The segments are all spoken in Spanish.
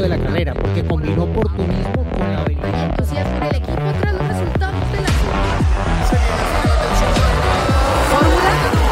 de la carrera, porque combinó oportunismo con la habilidad. entusiasmo en el equipo tras los resultados de la Fórmula Latina.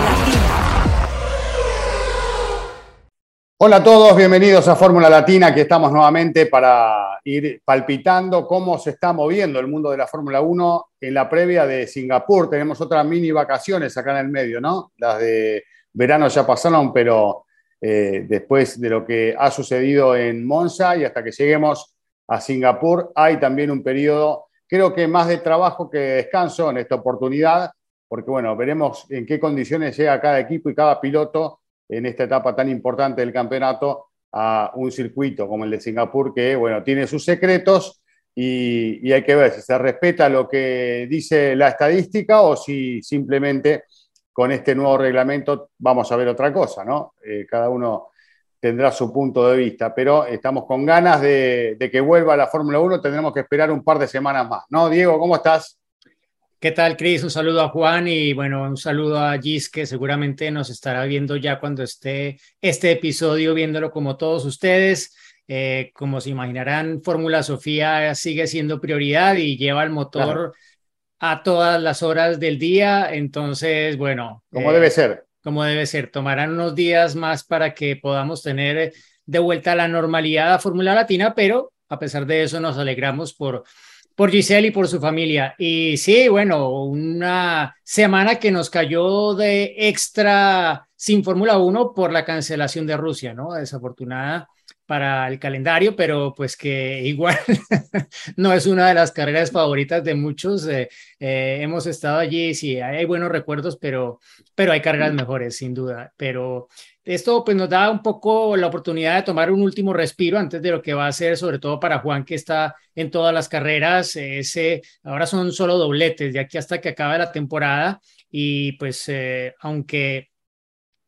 Hola a todos, bienvenidos a Fórmula Latina, aquí estamos nuevamente para ir palpitando cómo se está moviendo el mundo de la Fórmula 1 en la previa de Singapur. Tenemos otras mini vacaciones acá en el medio, ¿no? Las de verano ya pasaron, pero eh, después de lo que ha sucedido en Monza y hasta que lleguemos a Singapur, hay también un periodo, creo que más de trabajo que de descanso en esta oportunidad, porque bueno, veremos en qué condiciones llega cada equipo y cada piloto en esta etapa tan importante del campeonato a un circuito como el de Singapur, que bueno, tiene sus secretos y, y, hay que ver si se respeta lo que dice la estadística o si simplemente con este nuevo reglamento vamos a ver otra cosa, ¿no? Eh, cada uno tendrá su punto de vista, pero estamos con ganas de, de que vuelva la Fórmula 1, tendremos que esperar un par de semanas más, ¿no? Diego, ¿cómo estás? ¿Qué tal, Cris? Un saludo a Juan y bueno, un saludo a Gis, que seguramente nos estará viendo ya cuando esté este episodio, viéndolo como todos ustedes. Eh, como se imaginarán, Fórmula Sofía sigue siendo prioridad y lleva el motor claro. A todas las horas del día. Entonces, bueno. Como eh, debe ser. Como debe ser. Tomarán unos días más para que podamos tener de vuelta la normalidad a Fórmula Latina, pero a pesar de eso nos alegramos por por Giselle y por su familia. Y sí, bueno, una semana que nos cayó de extra sin Fórmula 1 por la cancelación de Rusia, ¿no? Desafortunada para el calendario, pero pues que igual no es una de las carreras favoritas de muchos. Eh, eh, hemos estado allí, sí, hay buenos recuerdos, pero, pero hay carreras mejores, sin duda. Pero esto pues nos da un poco la oportunidad de tomar un último respiro antes de lo que va a ser, sobre todo para Juan que está en todas las carreras. Ese, ahora son solo dobletes de aquí hasta que acabe la temporada y pues eh, aunque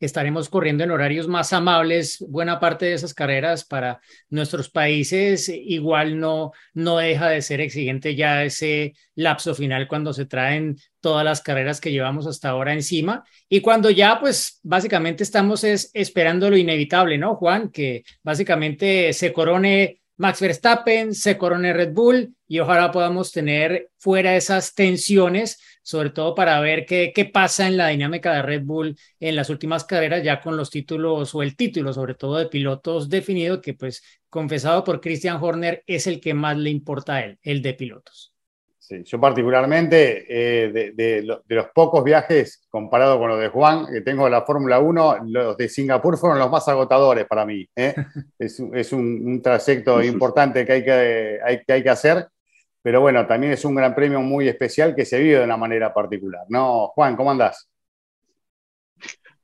estaremos corriendo en horarios más amables buena parte de esas carreras para nuestros países. Igual no no deja de ser exigente ya ese lapso final cuando se traen todas las carreras que llevamos hasta ahora encima. Y cuando ya pues básicamente estamos es esperando lo inevitable no Juan que básicamente se corone Max Verstappen, se corone Red Bull y ojalá podamos tener fuera esas tensiones sobre todo para ver qué, qué pasa en la dinámica de Red Bull en las últimas carreras, ya con los títulos o el título, sobre todo de pilotos definido, que pues confesado por Christian Horner es el que más le importa a él, el de pilotos. Sí, yo particularmente, eh, de, de, de, los pocos viajes comparado con los de Juan, que tengo de la Fórmula 1, los de Singapur fueron los más agotadores para mí. ¿eh? es, es un, un, trayecto importante que hay que, hay, que hay que hacer pero bueno, también es un gran premio muy especial que se vive de una manera particular, ¿no? Juan, ¿cómo andás?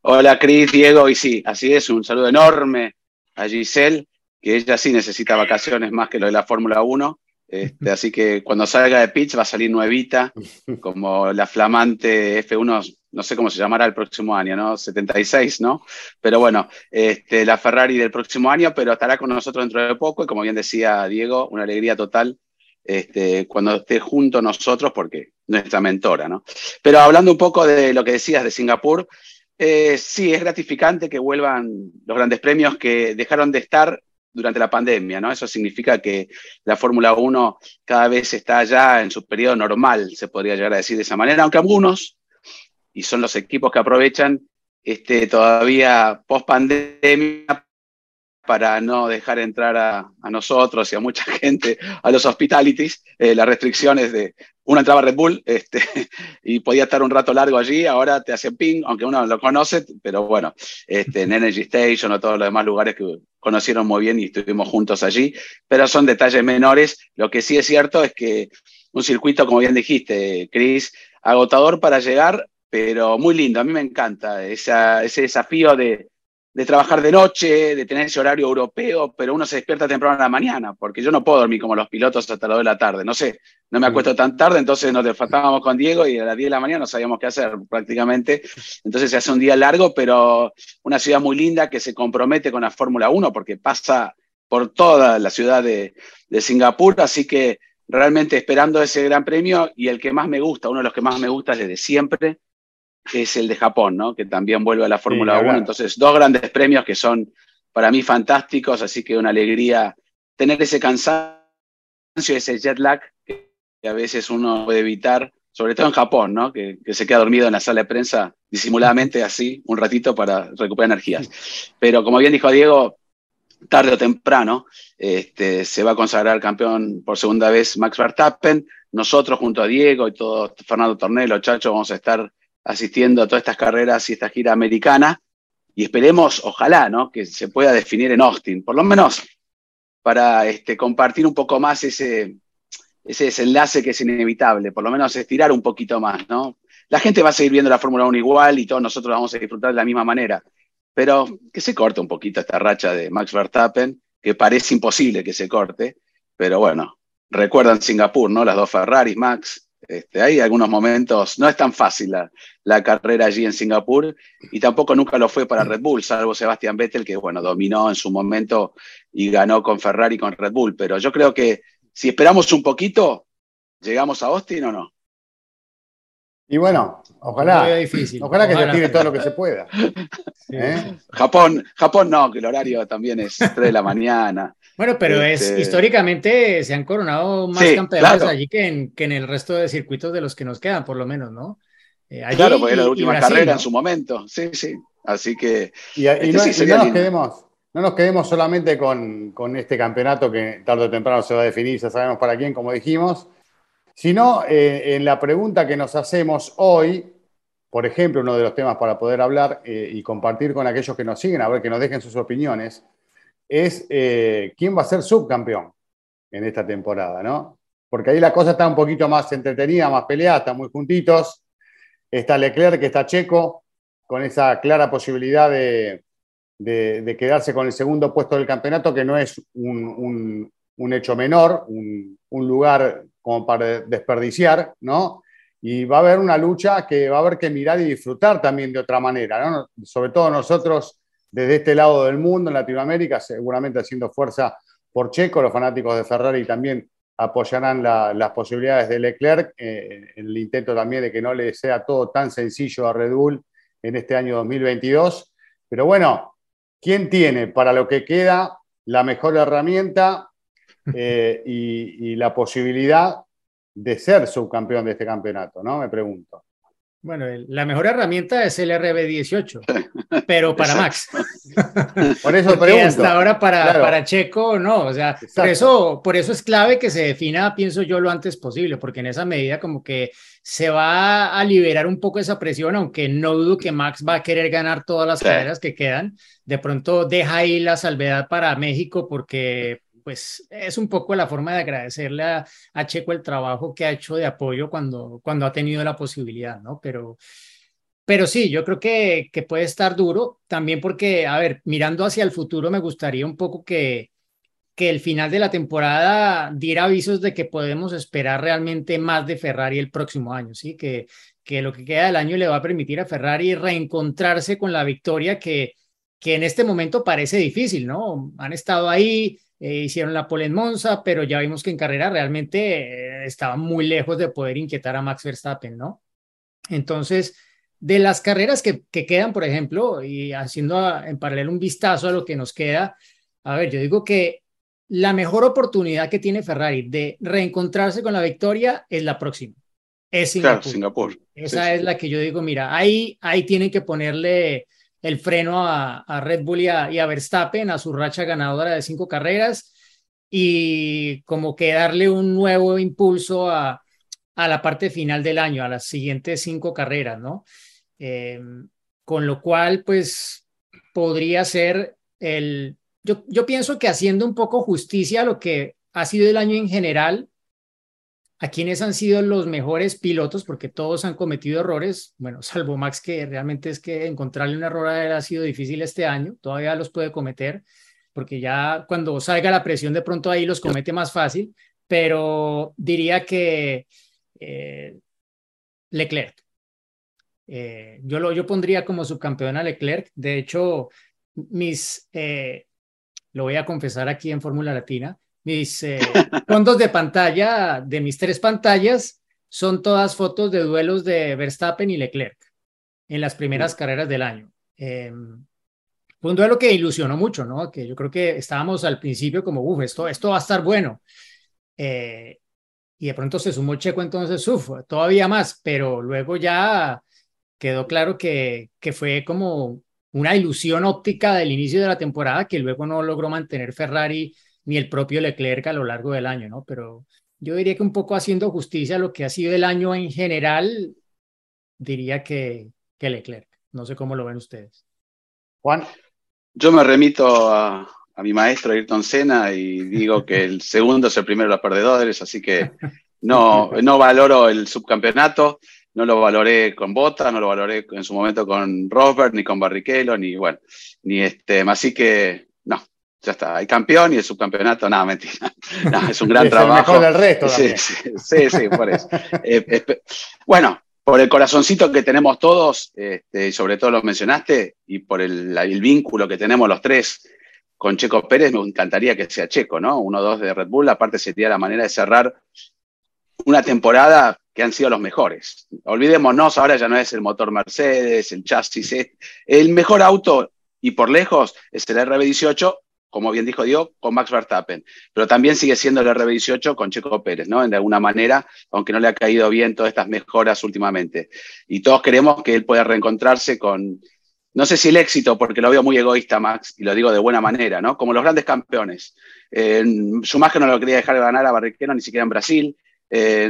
Hola, Cris, Diego, y sí, así es, un saludo enorme a Giselle, que ella sí necesita vacaciones más que lo de la Fórmula 1, este, así que cuando salga de pitch va a salir nuevita, como la flamante F1, no sé cómo se llamará el próximo año, ¿no? 76, ¿no? Pero bueno, este, la Ferrari del próximo año, pero estará con nosotros dentro de poco y como bien decía Diego, una alegría total este, cuando esté junto a nosotros, porque nuestra mentora, ¿no? Pero hablando un poco de lo que decías de Singapur, eh, sí, es gratificante que vuelvan los grandes premios que dejaron de estar durante la pandemia, ¿no? Eso significa que la Fórmula 1 cada vez está ya en su periodo normal, se podría llegar a decir de esa manera, aunque algunos, y son los equipos que aprovechan, este, todavía post pandemia para no dejar entrar a, a, nosotros y a mucha gente a los hospitalities, eh, las restricciones de una entraba a Red Bull este, y podía estar un rato largo allí, ahora te hacen ping, aunque uno lo conoce, pero bueno, este, en Energy Station o todos los demás lugares que conocieron muy bien y estuvimos juntos allí, pero son detalles menores. Lo que sí es cierto es que un circuito, como bien dijiste, Chris, agotador para llegar, pero muy lindo. A mí me encanta esa, ese desafío de, de trabajar de noche, de tener ese horario europeo, pero uno se despierta temprano en la mañana, porque yo no puedo dormir como los pilotos hasta las 2 de la tarde, no sé, no me acuesto tan tarde, entonces nos despertábamos con Diego y a las 10 de la mañana no sabíamos qué hacer prácticamente, entonces se hace un día largo, pero una ciudad muy linda que se compromete con la Fórmula 1, porque pasa por toda la ciudad de, de Singapur, así que realmente esperando ese gran premio y el que más me gusta, uno de los que más me gusta desde siempre, es el de Japón, ¿no? que también vuelve a la Fórmula sí, 1. Entonces, dos grandes premios que son para mí fantásticos, así que una alegría tener ese cansancio, ese jet lag que a veces uno puede evitar, sobre todo en Japón, ¿no? Que, que se queda dormido en la sala de prensa disimuladamente así un ratito para recuperar energías. Pero como bien dijo Diego, tarde o temprano este, se va a consagrar campeón por segunda vez Max Verstappen. Nosotros junto a Diego y todo Fernando Tornelo, Chacho, vamos a estar asistiendo a todas estas carreras y esta gira americana y esperemos, ojalá, ¿no? que se pueda definir en Austin, por lo menos para este, compartir un poco más ese, ese desenlace que es inevitable, por lo menos estirar un poquito más, ¿no? La gente va a seguir viendo la Fórmula 1 igual y todos nosotros vamos a disfrutar de la misma manera, pero que se corte un poquito esta racha de Max Verstappen, que parece imposible que se corte, pero bueno, recuerdan Singapur, ¿no? Las dos Ferraris, Max, este, hay algunos momentos, no es tan fácil la, carrera allí en Singapur y tampoco nunca lo fue para Red Bull, salvo Sebastian Vettel, que bueno, dominó en su momento y ganó con Ferrari y con Red Bull. Pero yo creo que si esperamos un poquito, ¿llegamos a Austin o no? Y bueno, ojalá, ojalá que se tire todo lo que se pueda. ¿Eh? Japón, Japón no, que el horario también es 3 de la mañana. Bueno, pero es este, históricamente se han coronado más campeones allí que en, que en el resto de circuitos de los que nos quedan, por lo menos, ¿no? Eh, claro, porque era la última carrera en su momento. Sí, sí. Así que. Y, este no, nos quedemos, no nos quedemos solamente con, con, este campeonato que tarde o temprano se va a definir, ya sabemos para quién, como dijimos, sino eh, en la pregunta que nos hacemos hoy, por ejemplo, uno de los temas para poder hablar eh, y compartir con aquellos que nos siguen, a ver que nos dejen sus opiniones es eh, quién va a ser subcampeón en esta temporada, ¿no? Porque ahí la cosa está un poquito más entretenida, más peleada, están muy juntitos. Está Leclerc, que está Checo, con esa clara posibilidad de, quedarse con el segundo puesto del campeonato, que no es un, hecho menor, un, lugar como para desperdiciar, ¿no? Y va a haber una lucha que va a haber que mirar y disfrutar también de otra manera, ¿no? Sobre todo nosotros desde este lado del mundo, en Latinoamérica, seguramente haciendo fuerza por Checo, los fanáticos de Ferrari también apoyarán las posibilidades de Leclerc, en eh, el intento también de que no le sea todo tan sencillo a Red Bull en este año 2022. Pero bueno, ¿quién tiene para lo que queda la mejor herramienta eh, y, y, la posibilidad de ser subcampeón de este campeonato? ¿no? Me pregunto. Bueno, la mejor herramienta es el RB18, pero para Max. Por eso pregunto. hasta ahora para, para Checo no, o sea, por eso, por eso es clave que se defina, pienso yo, lo antes posible, porque en esa medida como que se va a liberar un poco esa presión, aunque no dudo que Max va a querer ganar todas las carreras que quedan. De pronto deja ahí la salvedad para México porque pues es un poco la forma de agradecerle a, Checo el trabajo que ha hecho de apoyo cuando, cuando ha tenido la posibilidad, ¿no? Pero, pero sí, yo creo que, que puede estar duro, también porque, a ver, mirando hacia el futuro, me gustaría un poco que, que el final de la temporada diera avisos de que podemos esperar realmente más de Ferrari el próximo año, ¿sí? Que, que lo que queda del año le va a permitir a Ferrari reencontrarse con la victoria que, que en este momento parece difícil, ¿no? Han estado ahí, eh, hicieron la pole en Monza, pero ya vimos que en carrera realmente eh, estaban muy lejos de poder inquietar a Max Verstappen, ¿no? Entonces, de las carreras que, que quedan, por ejemplo, y haciendo en paralelo un vistazo a lo que nos queda, a ver, yo digo que la mejor oportunidad que tiene Ferrari de reencontrarse con la victoria es la próxima. Es Singapur. Esa es la que yo digo, mira, ahí, ahí tienen que ponerle el freno a, Red Bull y a, Verstappen, a su racha ganadora de cinco carreras, y como que darle un nuevo impulso a, la parte final del año, a las siguientes cinco carreras, ¿no? Em, con lo cual, pues, podría ser el... Yo, yo pienso que haciendo un poco justicia a lo que ha sido el año en general, a quienes han sido los mejores pilotos, porque todos han cometido errores, bueno, salvo Max, que realmente es que encontrarle un error ha sido difícil este año, todavía los puede cometer, porque ya cuando salga la presión de pronto ahí los comete más fácil, pero diría que eh, Leclerc. Eh, yo, lo, yo pondría como subcampeón a Leclerc, de hecho, mis, eh, lo voy a confesar aquí en Fórmula Latina, mis eh, fondos de pantalla de mis tres pantallas son todas fotos de duelos de Verstappen y Leclerc en las primeras carreras del año. Em, fue un duelo que ilusionó mucho, ¿no? Que yo creo que estábamos al principio como, uff, esto, esto va a estar bueno. Eh, y de pronto se sumó Checo, entonces, uff, todavía más, pero luego ya quedó claro que, que fue como una ilusión óptica del inicio de la temporada que luego no logró mantener Ferrari ni el propio Leclerc a lo largo del año, ¿no? Pero yo diría que un poco haciendo justicia a lo que ha sido el año en general, diría que, que Leclerc. No sé cómo lo ven ustedes. Juan. Yo me remito a, a mi maestro Ayrton Senna y digo que el segundo es el primero de los perdedores, así que no, no valoro el subcampeonato, no lo valoré con Bota, no lo valoré en su momento con Rosberg, ni con Barrichello, ni bueno, ni este, así que ya está, hay campeón y el subcampeonato, nada, mentira. No, es un gran Es el trabajo. mejor del resto Sí, sí, sí, sí, por eso. Eh, bueno, por el corazoncito que tenemos todos, este, y sobre todo lo mencionaste, y por el, el vínculo que tenemos los tres con Checo Pérez, me encantaría que sea Checo, ¿no? Uno, dos de Red Bull, aparte sería la manera de cerrar una temporada que han sido los mejores. Olvidémonos, ahora ya no es el motor Mercedes, el chasis, el mejor auto y por lejos es el RB18, como bien dijo Diego, con Max Verstappen pero también sigue siendo el RB18 con Checo Pérez, ¿no? De alguna manera, aunque no le ha caído bien todas estas mejoras últimamente. Y todos queremos que él pueda reencontrarse con, no sé si el éxito, porque lo veo muy egoísta, Max, y lo digo de buena manera, ¿no? Como los grandes campeones. Eh, Schumacher no lo quería dejar ganar a Barrichello, ni siquiera en Brasil.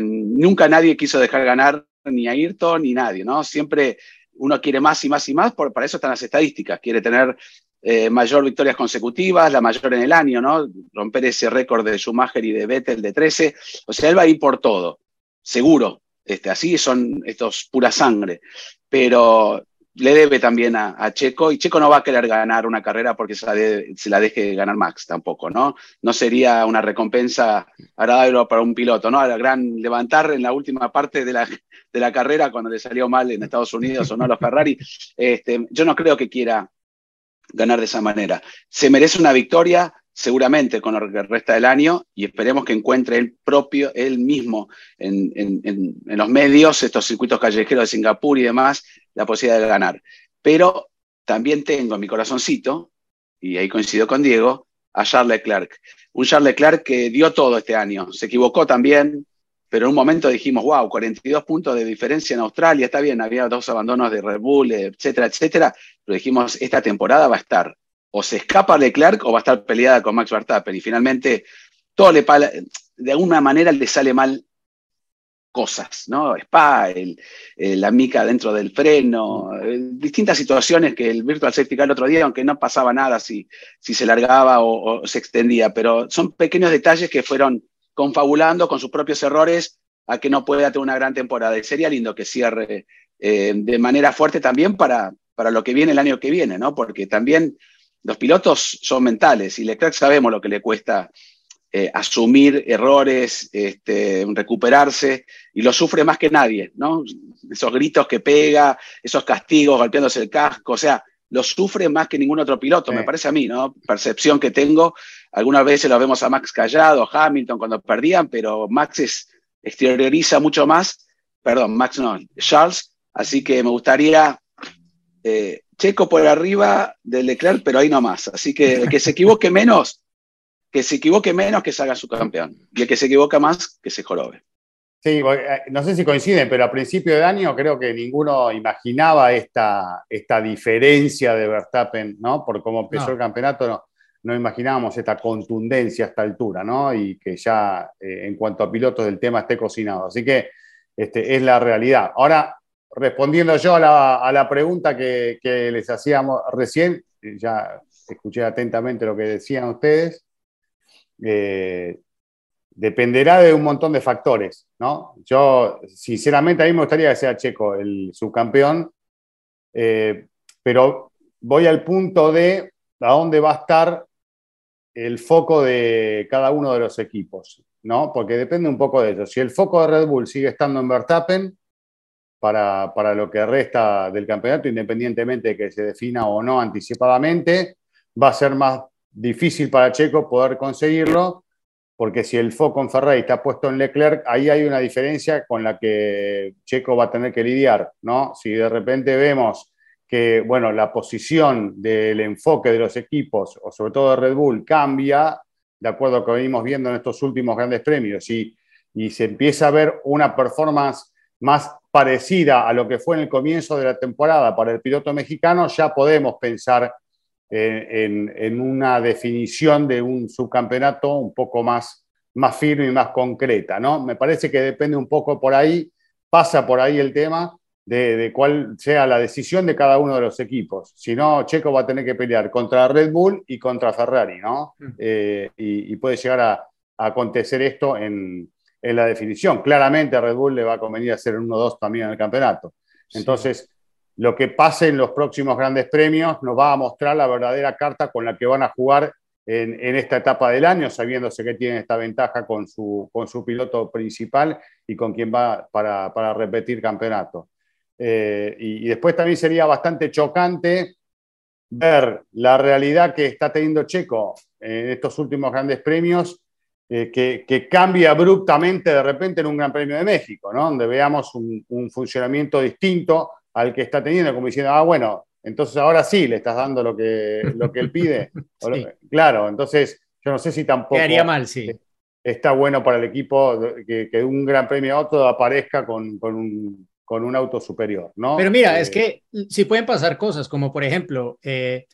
Nunca nadie quiso dejar ganar ni a Ayrton ni nadie, ¿no? Siempre uno quiere más y más y más, para eso están las estadísticas, quiere tener eh, mayor victorias consecutivas, la mayor en el año, ¿no? Romper ese récord de Schumacher y de Vettel de 13. O sea, él va a ir por todo, seguro. Este, así son estos pura sangre. Pero le debe también a, a Checo y Checo no va a querer ganar una carrera porque se la, se la deje ganar Max tampoco, ¿no? No sería una recompensa agradable para un piloto, ¿no? Al gran levantar en la última parte de la, de la carrera cuando le salió mal en Estados Unidos o no a los Ferrari. Este, yo no creo que quiera ganar de esa manera. Se merece una victoria, seguramente, con lo que resta del año, y esperemos que encuentre él propio, él mismo, en, en- en- los medios, estos circuitos callejeros de Singapur y demás, la posibilidad de ganar. Pero también tengo en mi corazoncito, y ahí coincido con Diego, a Charles Leclerc. Un Charles Leclerc que dio todo este año. Se equivocó también, pero en un momento dijimos, wow, 42 puntos de diferencia en Australia, está bien, había dos abandonos de Red Bull, etcétera, etcétera, pero dijimos, esta temporada va a estar, o se escapa Leclerc o va a estar peleada con Max Verstappen, y finalmente todo le de alguna manera le sale mal cosas, ¿no? Spa, el, el- la mica dentro del freno, eh, distintas situaciones que el Virtual Safety Car el otro día, aunque no pasaba nada si, si se largaba o se extendía, pero son pequeños detalles que fueron confabulando con sus propios errores a que no pueda tener una gran temporada. Y sería lindo que cierre eh, de manera fuerte también para, para lo que viene el año que viene, ¿no? Porque también los pilotos son mentales y Leclerc sabemos lo que le cuesta eh, asumir errores, este, recuperarse, y lo sufre más que nadie, ¿no? Esos gritos que pega, esos castigos golpeándose el casco, o sea, lo sufre más que ningún otro piloto, Sí. me parece a mí, ¿no? Percepción que tengo. Algunas veces lo vemos a Max callado, Hamilton cuando perdían, pero Max es- exterioriza mucho más, perdón, Max no, Charles, así que me gustaría eh, Checo por arriba de Leclerc, pero ahí no más. Así que el que se equivoque menos, que se equivoque menos, que salga su campeón. Y el que se equivoca más, que se jorobe. Sí, eh, no sé si coinciden, pero a principio de año creo que ninguno imaginaba esta, esta diferencia de Verstappen, ¿no? Por cómo empezó No. el campeonato, no, no imaginábamos esta contundencia a esta altura, ¿no? Y que ya eh, en cuanto a pilotos del tema esté cocinado. Así que este, es la realidad. Ahora, respondiendo yo a la, a la pregunta que, que les hacíamos recién, eh, ya escuché atentamente lo que decían ustedes. Eh, dependerá de un montón de factores, ¿no? Yo, sinceramente, a mí me gustaría que sea Checo el subcampeón, eh, pero voy al punto de a dónde va a estar el foco de cada uno de los equipos, ¿no? Porque depende un poco de eso. Si el foco de Red Bull sigue estando en Verstappen para, para lo que resta del campeonato, independientemente de que se defina o no anticipadamente, va a ser más difícil para Checo poder conseguirlo porque si el foco en Ferrari está puesto en Leclerc, ahí hay una diferencia con la que Checo va a tener que lidiar, ¿no? Si de repente vemos que, bueno, la posición del enfoque de los equipos, o sobre todo de Red Bull, cambia de acuerdo a lo que venimos viendo en estos últimos grandes premios y, y se empieza a ver una performance más parecida a lo que fue en el comienzo de la temporada para el piloto mexicano, ya podemos pensar en, en, una definición de un subcampeonato un poco más, más firme y más concreta, ¿no? Me parece que depende un poco por ahí, pasa por ahí el tema de, de cuál sea la decisión de cada uno de los equipos. Si no, Checo va a tener que pelear contra Red Bull y contra Ferrari, ¿no? Mm. Eh, y, y puede llegar a, a acontecer esto en, en la definición. Claramente a Red Bull le va a convenir hacer un 1-2 también en el campeonato. Entonces, lo que pase en los próximos grandes premios nos va a mostrar la verdadera carta con la que van a jugar en, esta etapa del año, sabiéndose que tienen esta ventaja con su, piloto principal y con quien va para, repetir campeonato. Eh, y, después también sería bastante chocante ver la realidad que está teniendo Checo en estos últimos grandes premios eh, que, cambie abruptamente de repente en un Gran Premio de México, ¿no? donde veamos un, funcionamiento distinto al que está teniendo, como diciendo, ah, bueno, entonces ahora sí le estás dando lo que, lo que él pide. sí. Claro, entonces yo no sé si tampoco haría mal, sí. está bueno para el equipo que, un Gran Premio a otro aparezca con, con, un, con un auto superior, ¿no? Pero mira, eh, es que sí pueden pasar cosas, como por ejemplo, eh,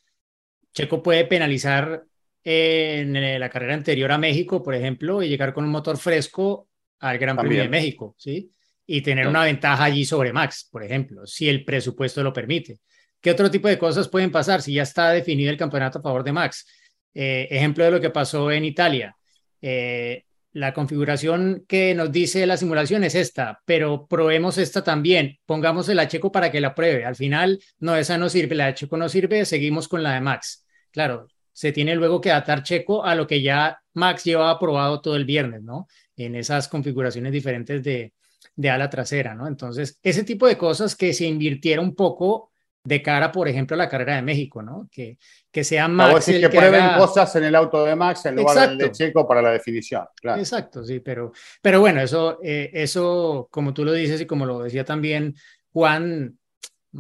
Checo puede penalizar en la carrera anterior a México, por ejemplo, y llegar con un motor fresco al Gran Premio de México, ¿sí? Y tener no. una ventaja allí sobre Max, por ejemplo, si el presupuesto lo permite. ¿Qué otro tipo de cosas pueden pasar si ya está definido el campeonato a favor de Max? Eh, ejemplo de lo que pasó en Italia. Eh, la configuración que nos dice la simulación es esta, pero probemos esta también. Pongamos el Checo para que la pruebe. Al final, no, esa no sirve, la Checo no sirve, seguimos con la de Max. Claro, se tiene luego que adaptar Checo a lo que ya Max llevaba probado todo el viernes, ¿no? En esas configuraciones diferentes de, de ala trasera, ¿no? Entonces, ese tipo de cosas que se invirtiera un poco de cara, por ejemplo, a la carrera de México, ¿no? Que, que sea Max. No, el que, que prueben haga... cosas en el auto de Max en lugar Exacto. del de Checo para la definición. Claro. Exacto, sí, pero, pero bueno, eso, eh, eso, como tú lo dices y como lo decía también Juan,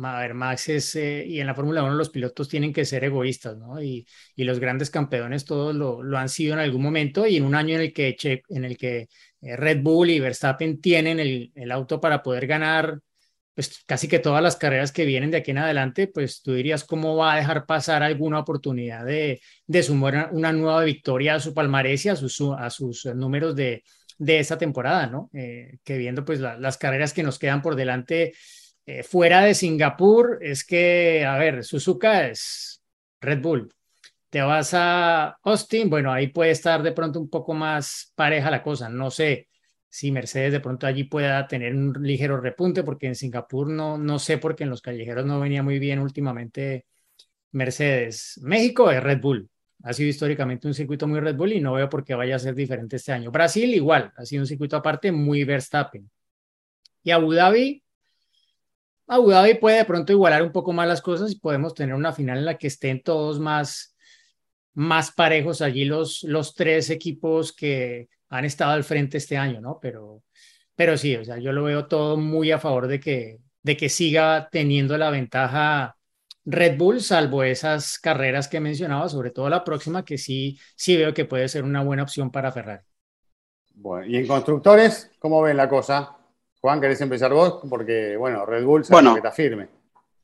a ver, Max es, eh, y en la Fórmula 1 los pilotos tienen que ser egoístas, ¿no? Y, y los grandes campeones todos lo, lo, han sido en algún momento y en un año en el que, che, en el que Red Bull y Verstappen tienen el, el, auto para poder ganar, pues casi que todas las carreras que vienen de aquí en adelante, pues tú dirías cómo va a dejar pasar alguna oportunidad de, de sumar una nueva victoria a su palmarés y a sus, a sus números de, de esta temporada, ¿no? Eh, que viendo pues la, las carreras que nos quedan por delante eh, fuera de Singapur es que, a ver, Suzuka es Red Bull. Te vas a Austin, bueno, ahí puede estar de pronto un poco más pareja la cosa. No sé si Mercedes de pronto allí pueda tener un ligero repunte, porque en Singapur no, no sé, porque en los callejeros no venía muy bien últimamente Mercedes. México es Red Bull. Ha sido históricamente un circuito muy Red Bull y no veo por qué vaya a ser diferente este año. Brasil igual, ha sido un circuito aparte muy Verstappen. Y Abu Dhabi, Abu Dhabi puede de pronto igualar un poco más las cosas y podemos tener una final en la que estén todos más, más parejos allí los, los tres equipos que han estado al frente este año, ¿no? Pero, pero sí, o sea, yo lo veo todo muy a favor de que, de que siga teniendo la ventaja Red Bull, salvo esas carreras que mencionaba, sobre todo la próxima, que sí, sí veo que puede ser una buena opción para Ferrari. Bueno, y en constructores, ¿cómo ven la cosa? Juan, ¿querés empezar vos? Porque, bueno, Red Bull bueno, que está firme.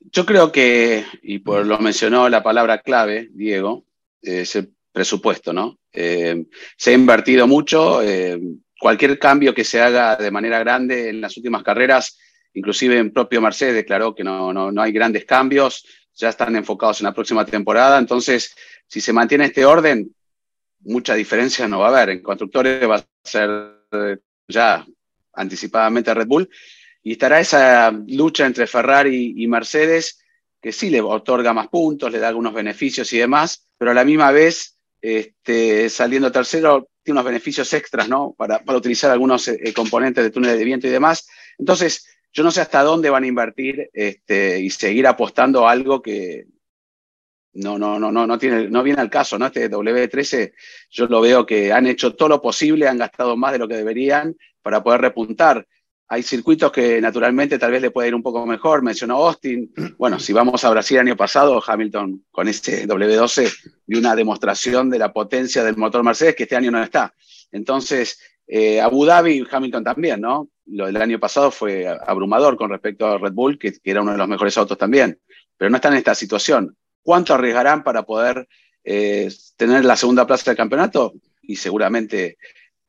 Yo creo que, y por lo mencionó la palabra clave, Diego, es el presupuesto, ¿no? Eh, se ha invertido mucho, eh, cualquier cambio que se haga de manera grande en las últimas carreras, inclusive en propio Mercedes declaró que no, no, no hay grandes cambios, ya están enfocados en la próxima temporada, entonces, si se mantiene este orden, mucha diferencia no va a haber. En constructores va a ser eh, ya anticipadamente Red Bull, y estará esa lucha entre Ferrari y Mercedes, que sí le otorga más puntos, le da algunos beneficios y demás, pero a la misma vez, este, saliendo tercero, tiene unos beneficios extras, ¿no? Para, para utilizar algunos eh, componentes de túnel de viento y demás. Entonces, yo no sé hasta dónde van a invertir este, y seguir apostando a algo que no, no, no, no, no, tiene, no viene al caso, ¿no? Este W13, yo lo veo que han hecho todo lo posible, han gastado más de lo que deberían, para poder repuntar. Hay circuitos que naturalmente tal vez le puede ir un poco mejor. Mencionó Austin. Bueno, si vamos a Brasil el año pasado, Hamilton con este W12 dio una demostración de la potencia del motor Mercedes que este año no está. Entonces, eh, Abu Dhabi, Hamilton también, ¿no? Lo del año pasado fue abrumador con respecto a Red Bull, que, que era uno de los mejores autos también. Pero no está en esta situación. ¿Cuánto arriesgarán para poder eh, tener la segunda plaza del campeonato? Y seguramente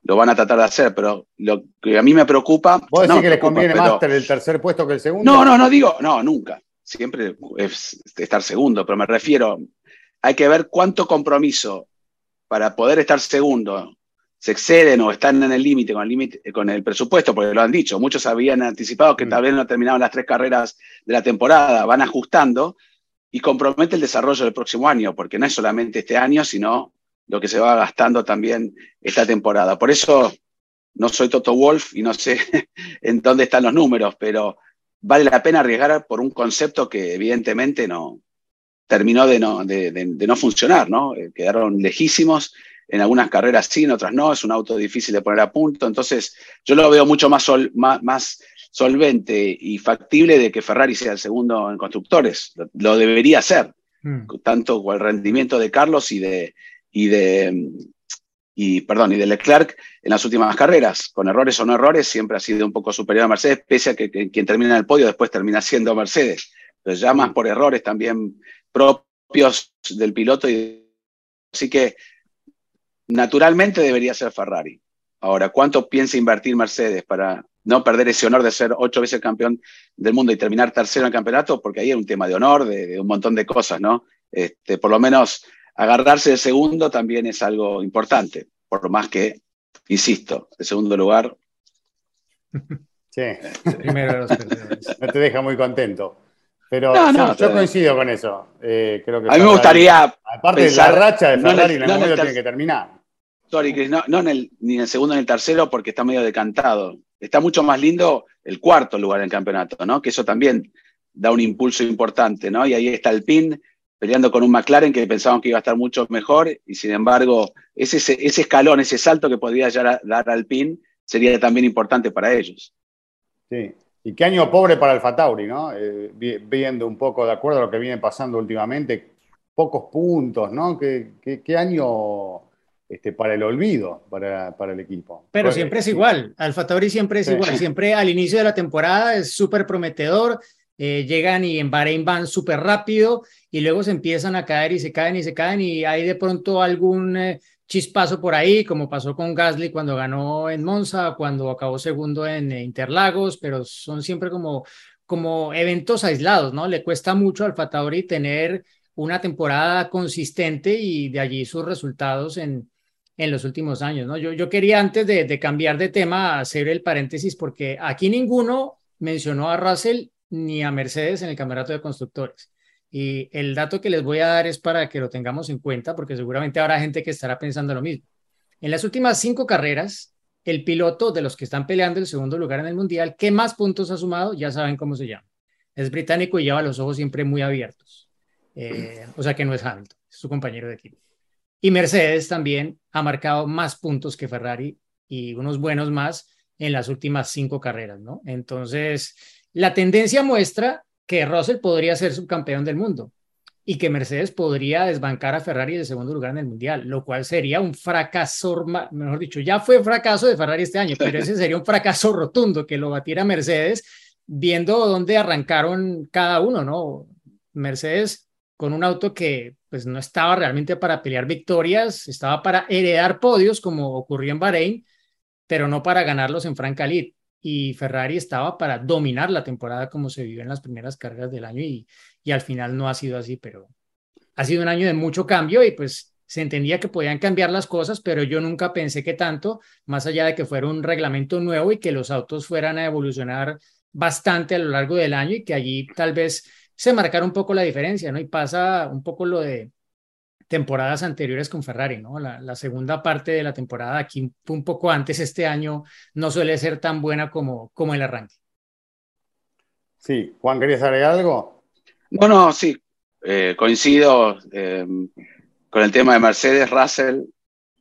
lo van a tratar de hacer, pero lo que a mí me preocupa. ¿Vos decís no me que les conviene pero- más tener el tercer puesto que el segundo? No, no, no digo, no, nunca. Siempre es estar segundo, pero me refiero, hay que ver cuánto compromiso para poder estar segundo se exceden o están en el límite con el límite con el presupuesto, porque lo han dicho, muchos habían anticipado que Mm. tal vez no terminaban las tres carreras de la temporada, van ajustando y compromete el desarrollo del próximo año, porque no es solamente este año, sino lo que se va gastando también esta temporada. Por eso no soy Toto Wolf y no sé en dónde están los números, pero vale la pena arriesgar por un concepto que evidentemente no terminó de no, de, de- de no funcionar, ¿no? Eh, Quedaron lejísimos, en algunas carreras sí, en otras no, es un auto difícil de poner a punto, entonces yo lo veo mucho más, sol- más, más solvente y factible de que Ferrari sea el segundo en constructores, lo, lo debería ser, Mm. tanto con el rendimiento de Carlos y de, y de y perdón, y de Leclerc en las últimas carreras, con errores o no errores, siempre ha sido un poco superior a Mercedes, pese a que, que quien termina en el podio después termina siendo Mercedes. Pero ya más por errores también propios del piloto. Y, así que naturalmente debería ser Ferrari. Ahora, ¿cuánto piensa invertir Mercedes para no perder ese honor de ser ocho veces campeón del mundo y terminar tercero en el campeonato? Porque ahí es un tema de honor, de, de un montón de cosas, ¿no? Este, por lo menos agarrarse de segundo también es algo importante, por más que, insisto, el segundo lugar. Sí, Primero de los no te deja muy contento. Pero No, yo, no, yo coincido con eso. Eh, creo que A mí me Ferrari- gustaría, Aparte pensar- de la racha de no en el- Ferrari, en no algún en el momento ter- tiene que terminar. sorry, Chris, no, no en el, ni en el segundo ni en el tercero porque está medio decantado. Está mucho más lindo el cuarto lugar en el campeonato, ¿no? Que eso también da un impulso importante, ¿no? Y ahí está el PIN peleando con un McLaren que pensaban que iba a estar mucho mejor y sin embargo ese, ese, escalón, ese salto que podría llegar a dar al PIN sería también importante para ellos. Sí. Y qué año pobre para el Fatauri, ¿no? Eh, vi- viendo un poco de acuerdo a lo que viene pasando últimamente, pocos puntos, ¿no? Qué, qué- qué año este, para el olvido para, para el equipo. Pero Fue- siempre es igual. Alfa Tauri siempre es Sí. igual. Siempre al inicio de la temporada es súper prometedor. Eh, llegan y en Bahrein van súper rápido y luego se empiezan a caer y se caen y se caen y hay de pronto algún eh, chispazo por ahí, como pasó con Gasly cuando ganó en Monza, cuando acabó segundo en eh, Interlagos, pero son siempre como, como eventos aislados, ¿no? Le cuesta mucho al Alfa Tauri tener una temporada consistente y de allí sus resultados en, en los últimos años, ¿no? Yo, yo quería antes de, de cambiar de tema hacer el paréntesis porque aquí ninguno mencionó a Russell ni a Mercedes en el campeonato de constructores. Y el dato que les voy a dar es para que lo tengamos en cuenta porque seguramente habrá gente que estará pensando lo mismo. En las últimas cinco carreras, el piloto de los que están peleando el segundo lugar en el mundial, que más puntos ha sumado, ya saben cómo se llama. Es británico y lleva los ojos siempre muy abiertos. Eh, o sea que no es Hamilton, es su compañero de equipo. Y Mercedes también ha marcado más puntos que Ferrari y unos buenos más en las últimas cinco carreras, ¿no? Entonces, la tendencia muestra que Russell podría ser subcampeón del mundo y que Mercedes podría desbancar a Ferrari de segundo lugar en el mundial, lo cual sería un fracaso, mejor dicho, ya fue fracaso de Ferrari este año, pero ese sería un fracaso rotundo que lo batiera Mercedes, viendo dónde arrancaron cada uno, ¿no? Mercedes con un auto que pues no estaba realmente para pelear victorias, estaba para heredar podios como ocurrió en Bahrein, pero no para ganarlos en Franca Lid. Y Ferrari estaba para dominar la temporada como se vivió en las primeras carreras del año y, y al final no ha sido así, pero ha sido un año de mucho cambio y pues se entendía que podían cambiar las cosas, pero yo nunca pensé que tanto, más allá de que fuera un reglamento nuevo y que los autos fueran a evolucionar bastante a lo largo del año y que allí tal vez se marcara un poco la diferencia, ¿no? Y pasa un poco lo de temporadas anteriores con Ferrari, ¿no? La, la, segunda parte de la temporada aquí un poco antes este año no suele ser tan buena como, como el arranque. Sí, Juan, ¿querías agregar algo? No, no, sí, eh, coincido eh, con el tema de Mercedes, Russell,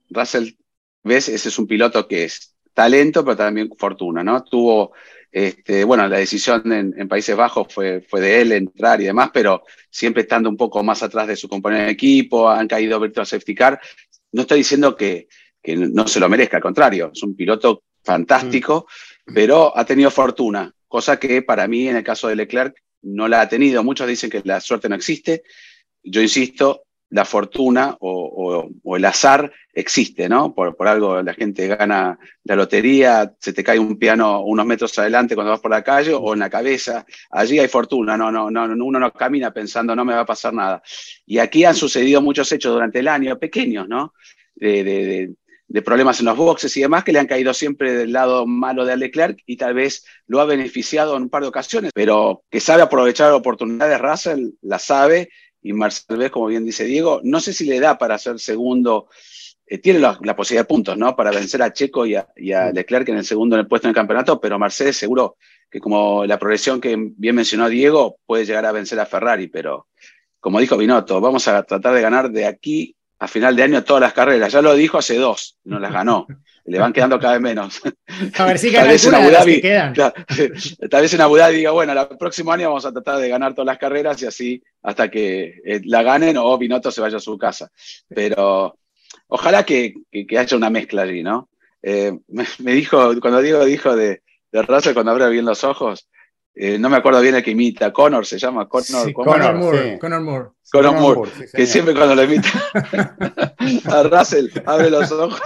Russell, ves, ese es un piloto que es talento, pero también fortuna, ¿no? Tuvo Este, bueno, la decisión en, en, Países Bajos fue, fue de él entrar y demás, pero siempre estando un poco más atrás de su compañero de equipo, han caído Virtual Safety Car. No estoy diciendo que, que no se lo merezca, al contrario, es un piloto fantástico, mm. pero ha tenido fortuna, cosa que para mí en el caso de Leclerc no la ha tenido. Muchos dicen que la suerte no existe. Yo insisto, la fortuna o, el azar existe, ¿no? Por, algo la gente gana la lotería, se te cae un piano unos metros adelante cuando vas por la calle o en la cabeza. Allí hay fortuna, no, no, no, uno no camina pensando no me va a pasar nada. Y aquí han sucedido muchos hechos durante el año, pequeños, ¿no? De, problemas en los boxes y demás que le han caído siempre del lado malo de Leclerc y tal vez lo ha beneficiado en un par de ocasiones, pero que sabe aprovechar oportunidades, Russell la sabe y Marcel como bien dice Diego, no sé si le da para ser segundo, eh, tiene la, posibilidad de puntos, ¿no? Para vencer a Checo y a, Leclerc en el segundo en el puesto en el campeonato, pero Mercedes seguro que como la progresión que bien mencionó Diego, puede llegar a vencer a Ferrari, pero como dijo Binotto, vamos a tratar de ganar de aquí a final de año todas las carreras. Ya lo dijo hace dos, no las ganó. Le van quedando cada vez menos. A ver si tal vez en Abu Dhabi, quedan. tal vez en Abu Dhabi diga, bueno, el próximo año vamos a tratar de ganar todas las carreras y así hasta que eh, la ganen o Binotto se vaya a su casa. Pero ojalá que, haya una mezcla allí, ¿no? Eh, me, dijo, cuando Diego dijo de, de Russell, cuando abre bien los ojos, eh, no me acuerdo bien el que imita, Connor se llama, Connor, Connor, Moore, Connor Moore. Connor Moore, que siempre cuando lo imita a Russell abre los ojos.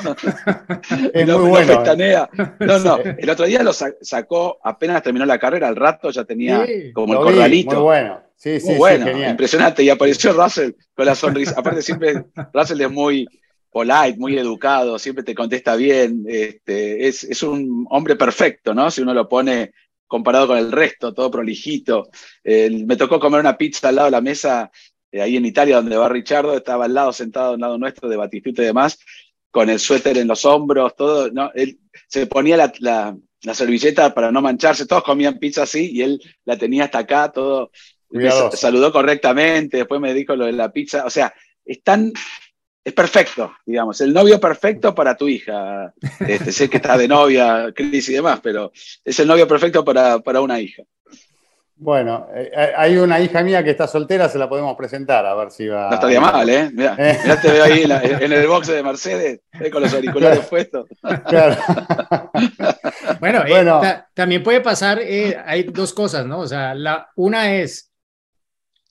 Es muy bueno. No, no, el otro día lo sacó, apenas terminó la carrera, al rato ya tenía como el corralito. muy bueno, sí, sí, muy bueno, impresionante. Y apareció Russell con la sonrisa. Aparte siempre, Russell es muy polite, muy educado, siempre te contesta bien. Este, es, es un hombre perfecto, ¿no? Si uno lo pone comparado con el resto, todo prolijito. me tocó comer una pizza al lado de la mesa, eh, ahí en Italia, donde va Richardo, estaba al lado, sentado al lado nuestro, de Batistuta y demás, con el suéter en los hombros, todo. ¿no? Él se ponía la, servilleta para no mancharse, todos comían pizza así y él la tenía hasta acá, todo. Me saludó correctamente, después me dijo lo de la pizza. O sea, están es perfecto, digamos, el novio perfecto para tu hija. Este, sé que está de novia, Cris y demás, pero es el novio perfecto para, una hija. Bueno, eh, hay una hija mía que está soltera, se la podemos presentar, a ver si va. No estaría mal, ¿eh? Mirá, te veo ahí en, el boxe de Mercedes, eh, con los auriculares puestos. Claro. bueno, eh, bueno. también puede pasar, hay dos cosas, ¿no? O sea, la, una es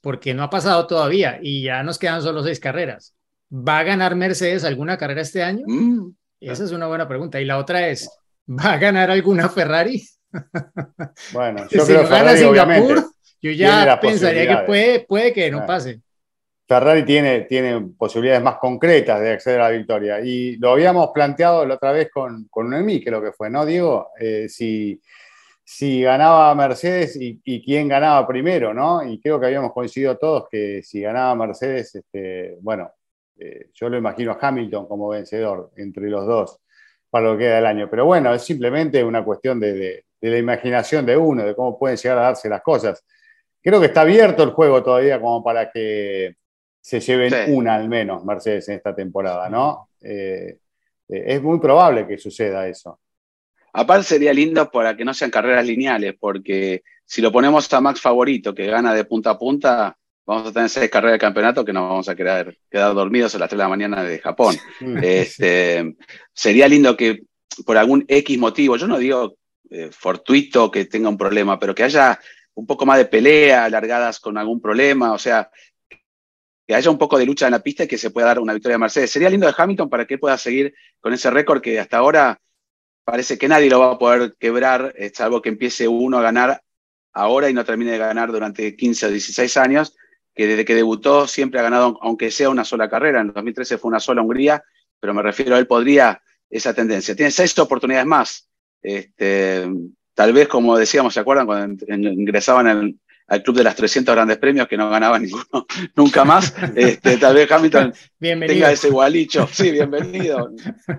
porque no ha pasado todavía y ya nos quedan solo seis carreras. ¿Va a ganar Mercedes alguna carrera este año? Mm. Esa es una buena pregunta. Y la otra es, ¿va a ganar alguna Ferrari? Bueno, yo creo que Ferrari, Singapur, yo ya pensaría que puede, puede que no pase. Ferrari tiene, tiene posibilidades más concretas de acceder a la victoria. Y lo habíamos planteado la otra vez con, con Noemí, que lo que fue, ¿no, Diego? Eh, si, si ganaba Mercedes y, y, quién ganaba primero, ¿no? Y creo que habíamos coincidido todos que si ganaba Mercedes, este, bueno, eh, yo lo imagino a Hamilton como vencedor entre los dos para lo que queda del año. Pero bueno, es simplemente una cuestión de, la imaginación de uno, de cómo pueden llegar a darse las cosas. Creo que está abierto el juego todavía como para que se lleven una al menos Mercedes en esta temporada, ¿no? Eh, eh, es muy probable que suceda eso. Aparte sería lindo para que no sean carreras lineales, porque si lo ponemos a Max favorito, que gana de punta a punta, vamos a tener seis carreras de campeonato que nos vamos a quedar, quedar dormidos a las 3 de la mañana de Japón. Este, sería lindo que por algún X motivo, yo no digo eh, fortuito que tenga un problema, pero que haya un poco más de pelea, alargadas con algún problema, o sea, que haya un poco de lucha en la pista y que se pueda dar una victoria a Mercedes. Sería lindo de Hamilton para que pueda seguir con ese récord que hasta ahora parece que nadie lo va a poder quebrar, eh, salvo que empiece uno a ganar ahora y no termine de ganar durante 15 o 16 años que desde que debutó siempre ha ganado, aunque sea una sola carrera. En 2013 fue una sola Hungría, pero me refiero a él podría esa tendencia. Tiene seis oportunidades más. Este, tal vez, como decíamos, ¿se acuerdan cuando ingresaban en, al club de las 300 grandes premios que no ganaba ninguno nunca más. Este, tal vez Hamilton tenga ese gualicho. Sí, bienvenido.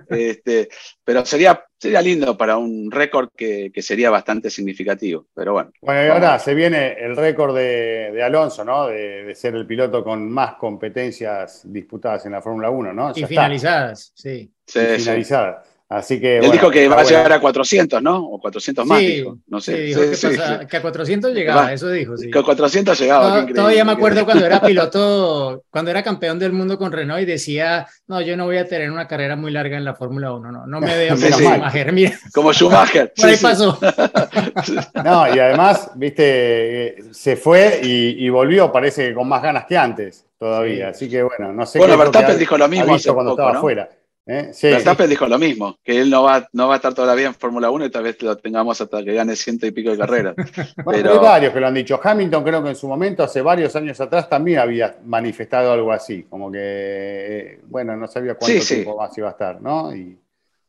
Este, pero sería, sería lindo para un récord que, sería bastante significativo. Pero bueno. Bueno, y ahora se viene el récord de, Alonso, ¿no? De, ser el piloto con más competencias disputadas en la Fórmula 1, ¿no? y finalizadas, sí. finalizadas. Así que. Él bueno, dijo que va a llegar a 400, ¿no? O 400 más, Sí, dijo. No sé. sí, dijo Sí, que, sí, pasa- sí. que a 400 llegaba, Va. eso dijo. Sí. Que a 400 llegaba. Todavía me acuerdo cuando era piloto, cuando era campeón del mundo con Renault y decía, no, yo no voy a tener una carrera muy larga en la Fórmula 1, no, no me veo Sí, como sí. Schumacher, mira, Como Schumacher. por ahí pasó. No, y además, viste, eh, se fue y, y volvió, parece que con más ganas que antes todavía. Así que bueno, no sé Bueno, Verstappen dijo lo mismo hace cuando poco, estaba ¿no? afuera. ¿Eh? Sí. Verstappen dijo lo mismo, que él no va, no va a estar toda la vida en Fórmula 1 y tal vez lo tengamos hasta que gane ciento y pico de carreras. Bueno, Pero- hay varios que lo han dicho. Hamilton creo que en su momento, hace varios años atrás, también había manifestado algo así, como que, eh, bueno, no sabía cuánto Sí, sí. tiempo más iba a estar, ¿no? Y,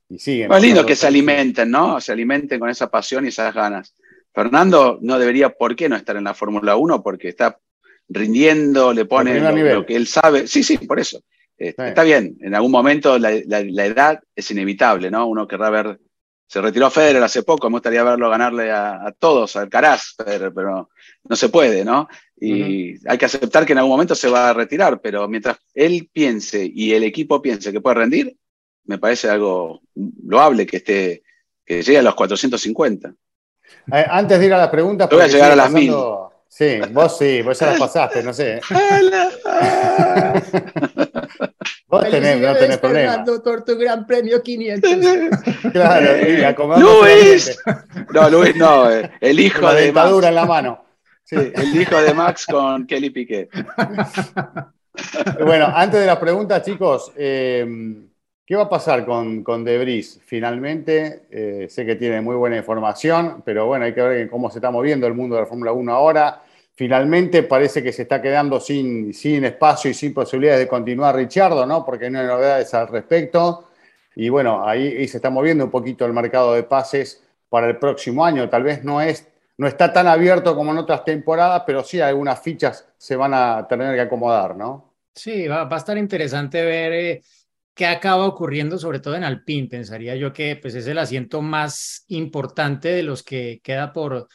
y siguen. Más lindo que se alimenten, ¿no? Se alimenten con esa pasión y esas ganas. Fernando no debería, ¿por qué no estar en la Fórmula 1? Porque está rindiendo, le pone lo que él sabe. Sí, sí, por eso. Este, Sí. Está bien, en algún momento la, la- la edad es inevitable, ¿no? Uno querrá ver. Se retiró Federer hace poco, me gustaría verlo ganarle a, a todos, al Caraz, Federer, pero no se puede, ¿no? Y hay que aceptar que en algún momento se va a retirar, pero mientras él piense y el equipo piense que puede rendir, me parece algo loable que esté, que llegue a los 450. Eh, antes de ir a las preguntas, voy a llegar a las mil. Sí, vos sí, vos ya las pasaste, no sé. Vos tenés, no tenés problema. Por tu gran premio 500. Claro, y acomodando Luis, no, Luis no, eh, el hijo la de dentadura Max, en la mano. Sí. el hijo de Max con Kelly Piquet. Bueno, antes de las preguntas, chicos, eh, ¿qué va a pasar con, con Debris? Finalmente, eh, sé que tiene muy buena información, pero bueno, hay que ver cómo se está moviendo el mundo de la Fórmula 1 ahora. Finalmente parece que se está quedando sin, sin espacio y sin posibilidades de continuar Richardo, ¿no? Porque no hay novedades al respecto. Y bueno, ahí, se está moviendo un poquito el mercado de pases para el próximo año. Tal vez no, es, no está tan abierto como en otras temporadas, pero sí algunas fichas se van a tener que acomodar, ¿no? Sí, va, va a estar interesante ver eh, qué acaba ocurriendo, sobre todo en Alpine. Pensaría yo que pues, es el asiento más importante de los que queda por,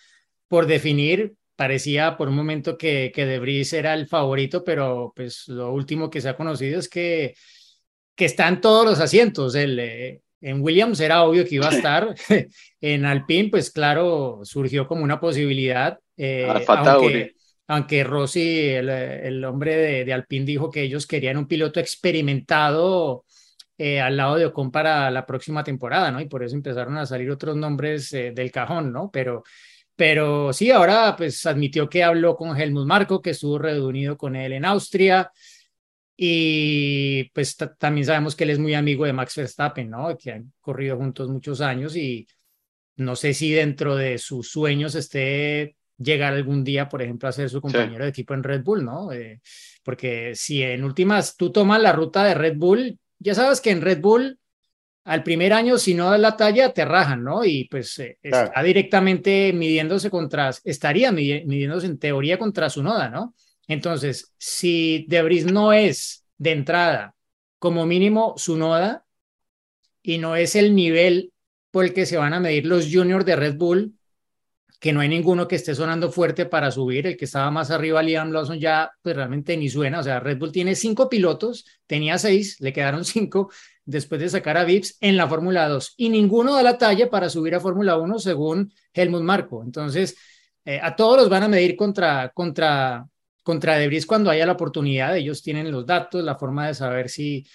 por definir. Parecía por un momento que, que De Vries era el favorito, pero pues lo último que se ha conocido es que, que están todos los asientos. El, eh, en Williams era obvio que iba a estar. en Alpine, pues claro, surgió como una posibilidad. eh, aunque, aunque Rossi, el, el hombre de, de, Alpine, dijo que ellos querían un piloto experimentado eh, al lado de Ocon para la próxima temporada, ¿no? Y por eso empezaron a salir otros nombres eh, del cajón, ¿no? Pero, pero sí, ahora pues admitió que habló con Helmut Marko, que estuvo reunido con él en Austria. Y pues también sabemos que él es muy amigo de Max Verstappen, ¿no? Que han corrido juntos muchos años y no sé si dentro de sus sueños esté llegar algún día, por ejemplo, a ser su compañero sí. de equipo en Red Bull, ¿no? Eh, porque si en últimas tú tomas la ruta de Red Bull, ya sabes que en Red Bull al primer año, si no das la talla, te rajan, ¿no? Y pues eh, claro. está directamente midiéndose contra, estaría midiéndose en teoría contra su noda, ¿no? Entonces, si Debris no es de entrada, como mínimo su noda, y no es el nivel por el que se van a medir los juniors de Red Bull, que no hay ninguno que esté sonando fuerte para subir, el que estaba más arriba, Liam Lawson, ya pues realmente ni suena, o sea, Red Bull tiene cinco pilotos, tenía seis, le quedaron cinco después de sacar a Vips en la Fórmula 2, y ninguno da la talla para subir a Fórmula 1 según Helmut Marco, entonces eh, a todos los van a medir contra, contra, contra Debris cuando haya la oportunidad, ellos tienen los datos, la forma de saber si,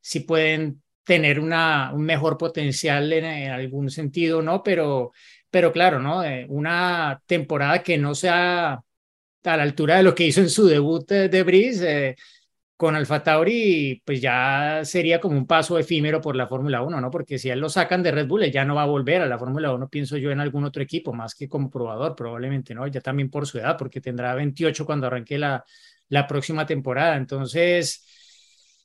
si pueden tener una, un mejor potencial en, algún sentido, ¿no? Pero pero claro, ¿no? Eh, una temporada que no sea a la altura de lo que hizo en su debut de, de eh, con Alfa Tauri, pues ya sería como un paso efímero por la Fórmula 1, ¿no? Porque si él lo sacan de Red Bull, él ya no va a volver a la Fórmula 1, pienso yo, en algún otro equipo, más que como probador, probablemente, ¿no? Ya también por su edad, porque tendrá 28 cuando arranque la, la próxima temporada. Entonces,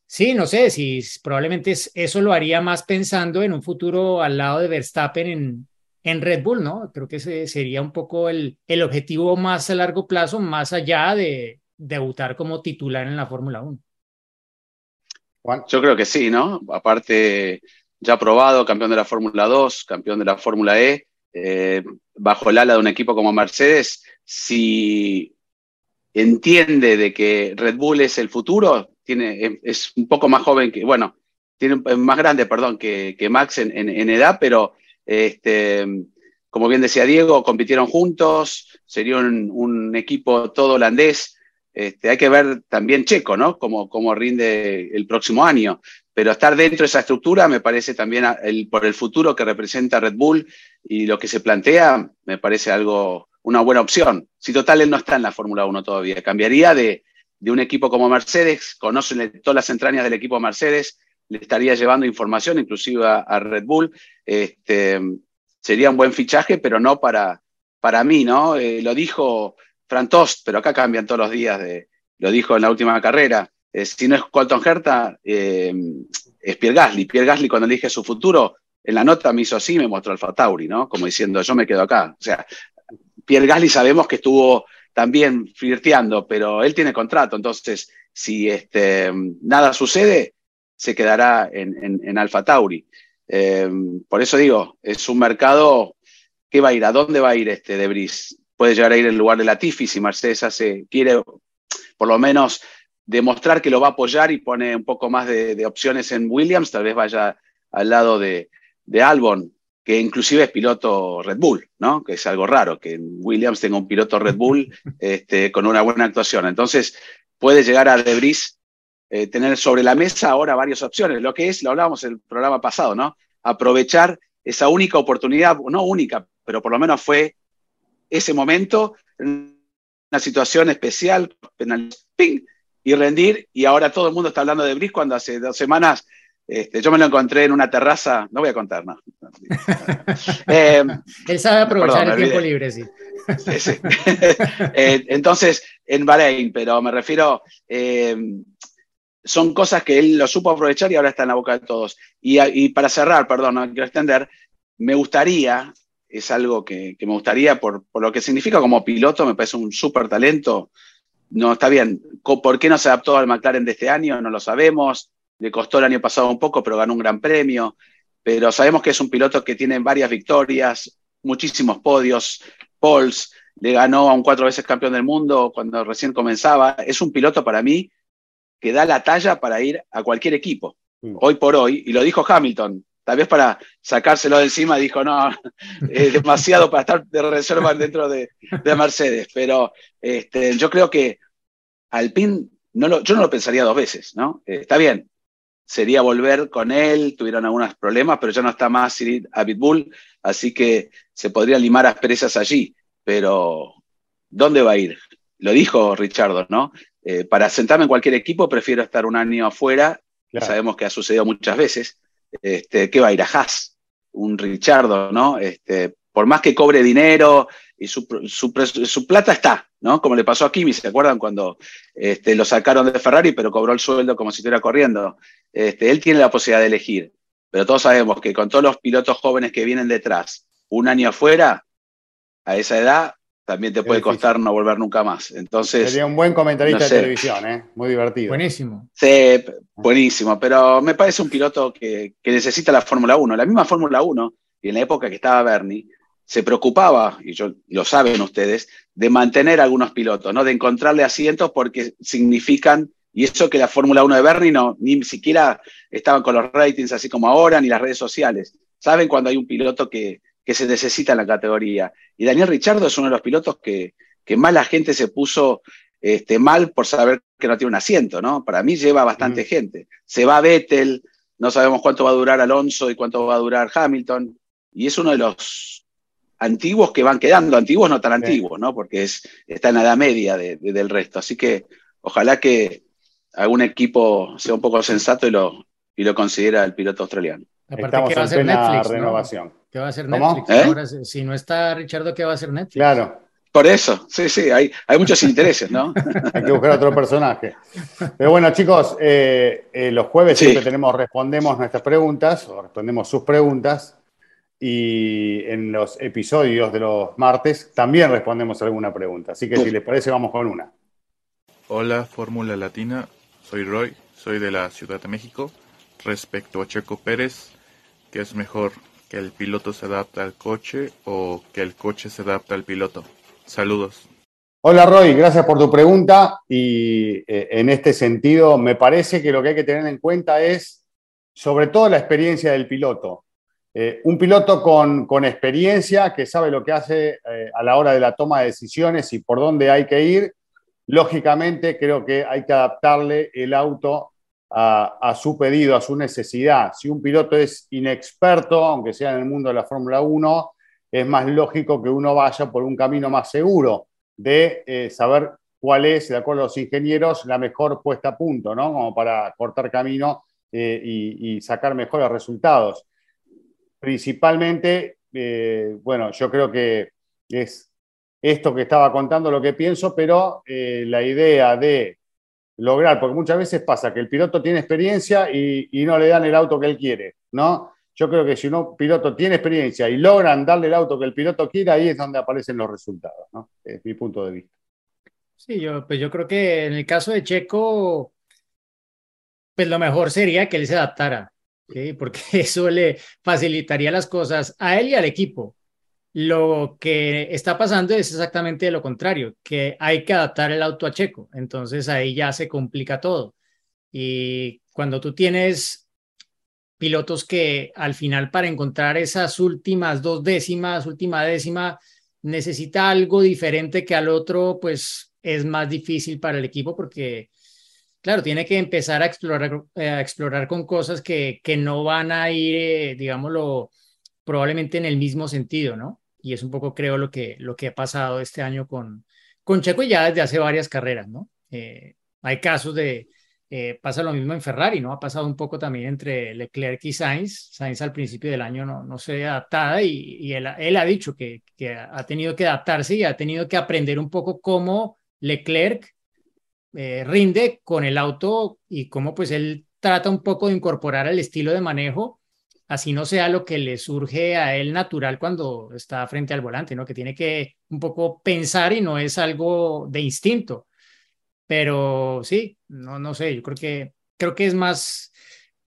sí, no sé, si probablemente eso lo haría más pensando en un futuro al lado de Verstappen en, en Red Bull, ¿no? Creo que ese sería un poco el, el objetivo más a largo plazo, más allá de debutar como titular en la Fórmula 1. Juan. Yo creo que sí, ¿no? Aparte, ya probado, campeón de la Fórmula 2, campeón de la Fórmula E, eh, bajo el ala de un equipo como Mercedes, si entiende de que Red Bull es el futuro, tiene, es un poco más joven que, bueno, tiene, más grande, perdón, que, Max en, edad, pero este, como bien decía Diego, compitieron juntos, sería un equipo todo holandés. Este, hay que ver también Checo, ¿no? Cómo, cómo rinde el próximo año. Pero estar dentro de esa estructura me parece también por el futuro que representa Red Bull y lo que se plantea, me parece algo, una buena opción. Si total él no está en la Fórmula 1 todavía, cambiaría de, de un equipo como Mercedes, conocen todas las entrañas del equipo Mercedes, le estaría llevando información inclusive a, a Red Bull. Este, sería un buen fichaje, pero no para, para mí, ¿no? Eh, lo dijo Fran Tost, pero acá cambian todos los días, de, lo dijo en la última carrera. Eh, si no es Colton Herta, eh, es Pierre Gasly. Pierre Gasly cuando elige su futuro, en la nota me hizo así, me mostró Alfa Tauri, ¿no? Como diciendo, yo me quedo acá. O sea, Pierre Gasly sabemos que estuvo también flirteando, pero él tiene contrato, entonces si este, nada sucede, se quedará en, Alfa Tauri. Eh, por eso digo, es un mercado que va a ir, ¿a dónde va a ir este de Bris? Puede llegar a ir en lugar de Latifi si Mercedes hace, quiere por lo menos demostrar que lo va a apoyar y pone un poco más de, de opciones en Williams, tal vez vaya al lado de, de Albon, que inclusive es piloto Red Bull, ¿no? Que es algo raro, que Williams tenga un piloto Red Bull este, con una buena actuación. Entonces, puede llegar a De Vries eh, tener sobre la mesa ahora varias opciones, lo que es, lo hablábamos en el programa pasado, ¿no? Aprovechar esa única oportunidad, no única, pero por lo menos fue ese momento, una situación especial, penal, ping, y rendir, y ahora todo el mundo está hablando de Brice cuando hace dos semanas este, yo me lo encontré en una terraza, no voy a contar, no. eh, Él sabe aprovechar perdón, el tiempo libre, sí. sí, sí. eh, entonces, en Bahrein, pero me refiero, eh, son cosas que él lo supo aprovechar y ahora está en la boca de todos. Y, y para cerrar, perdón, no quiero extender, me gustaría, es algo que, que me gustaría por, por, lo que significa como piloto, me parece un súper talento. No, está bien. ¿Por qué no se adaptó al McLaren de este año? No lo sabemos le costó el año pasado un poco, pero ganó un gran premio. Pero sabemos que es un piloto que tiene varias victorias, muchísimos podios, poles, le ganó a un cuatro veces campeón del mundo cuando recién comenzaba. Es un piloto para mí que da la talla para ir a cualquier equipo, mm. hoy por hoy, y lo dijo Hamilton. Tal vez para sacárselo de encima dijo, no, es demasiado para estar de reserva dentro de, de Mercedes. Pero este, yo creo que Alpine, no lo, yo no lo pensaría dos veces, ¿no? Eh, está bien, sería volver con él, tuvieron algunos problemas, pero ya no está más a Pitbull, así que se podría limar asperezas allí, pero ¿dónde va a ir? Lo dijo Richardo, ¿no? Eh, para sentarme en cualquier equipo prefiero estar un año afuera, claro. sabemos que ha sucedido muchas veces, este, ¿qué va a ir a Haas? Un Richardo, ¿no? Este, por más que cobre dinero y su, su, plata está, ¿no? Como le pasó a Kimi, ¿se acuerdan cuando este, lo sacaron de Ferrari, pero cobró el sueldo como si estuviera corriendo? Este, él tiene la posibilidad de elegir, pero todos sabemos que con todos los pilotos jóvenes que vienen detrás, un año afuera, a esa edad, también te puede costar no volver nunca más. Entonces, Sería un buen comentarista no sé. de televisión, ¿eh? muy divertido. Buenísimo. Sí, buenísimo, pero me parece un piloto que, que necesita la Fórmula 1. La misma Fórmula 1, y en la época que estaba Bernie, se preocupaba, y yo, lo saben ustedes, de mantener algunos pilotos, ¿no? de encontrarle asientos porque significan, y eso que la Fórmula 1 de Bernie no, ni siquiera estaban con los ratings así como ahora, ni las redes sociales. Saben cuando hay un piloto que, que se necesita en la categoría. Y Daniel Richardo es uno de los pilotos que, que más la gente se puso este, mal por saber que no tiene un asiento, ¿no? Para mí lleva bastante gente. Se va Vettel, no sabemos cuánto va a durar Alonso y cuánto va a durar Hamilton, y es uno de los antiguos que van quedando, antiguos no tan sí. antiguos, ¿no? Porque es, está en la edad media de, de, del resto. Así que ojalá que algún equipo sea un poco sensato y lo, y lo considera el piloto australiano. Aparte, Estamos ¿qué va a en hacer Netflix? ¿no? renovación. ¿Qué va a hacer ¿Cómo? Netflix? ¿Eh? Ahora, si si no está Richardo, ¿qué va a hacer Netflix? Claro, Por eso, sí, sí, hay, hay muchos intereses, ¿no? hay que buscar otro personaje. Pero bueno, chicos, eh, eh, los jueves Sí. siempre tenemos, respondemos nuestras preguntas, o respondemos sus preguntas, y en los episodios de los martes también respondemos alguna pregunta. Así que si les parece, vamos con una. Hola, Fórmula Latina. Soy Roy, soy de la Ciudad de México. Respecto a Checo Pérez, ¿qué es mejor? ¿Que el piloto se adapte al coche o que el coche se adapte al piloto? Saludos. Hola Roy, gracias por tu pregunta y eh, en este sentido me parece que lo que hay que tener en cuenta es sobre todo la experiencia del piloto. Eh, un piloto con, con, experiencia que sabe lo que hace eh, a la hora de la toma de decisiones y por dónde hay que ir, lógicamente creo que hay que adaptarle el auto a, su pedido, a su necesidad. Si un piloto es inexperto, aunque sea en el mundo de la Fórmula 1, es más lógico que uno vaya por un camino más seguro de eh, saber cuál es, de acuerdo a los ingenieros, la mejor puesta a punto, ¿no? Como para cortar camino eh, y, sacar mejores resultados. Principalmente, eh, bueno, yo creo que es esto que estaba contando lo que pienso, pero la idea de lograr, porque muchas veces pasa que el piloto tiene experiencia y, no le dan el auto que él quiere, ¿no? Yo creo que si un piloto tiene experiencia y logran darle el auto que el piloto quiere, ahí es donde aparecen los resultados, ¿no? Es mi punto de vista. Sí, yo, pues yo creo que en el caso de Checo, pues lo mejor sería que él se adaptara, porque eso le facilitaría las cosas a él y al equipo. Lo que está pasando es exactamente lo contrario, que hay que adaptar el auto a Checo, entonces ahí ya se complica todo. Y cuando tú tienes pilotos que al final para encontrar esas últimas dos décimas, última décima, necesita algo diferente que al otro, pues es más difícil para el equipo porque, claro, tiene que empezar a explorar, eh, a explorar con cosas que, que no van a ir, eh, digámoslo, probablemente en el mismo sentido, ¿no? Y es un poco, creo, lo que, lo que ha pasado este año con, con Checo ya desde hace varias carreras, ¿no? Eh, hay casos de, eh, pasa lo mismo en Ferrari, ¿no? Ha pasado un poco también entre Leclerc y Sainz. Sainz al principio del año no, no se adaptada y, y él, él, ha dicho que, que, ha tenido que adaptarse y ha tenido que aprender un poco cómo Leclerc eh, rinde con el auto y cómo pues él trata un poco de incorporar el estilo de manejo, así no sea lo que le surge a él natural cuando está frente al volante, ¿no? Que tiene que un poco pensar y no es algo de instinto. Pero sí, no, no sé, yo creo que, creo que es más,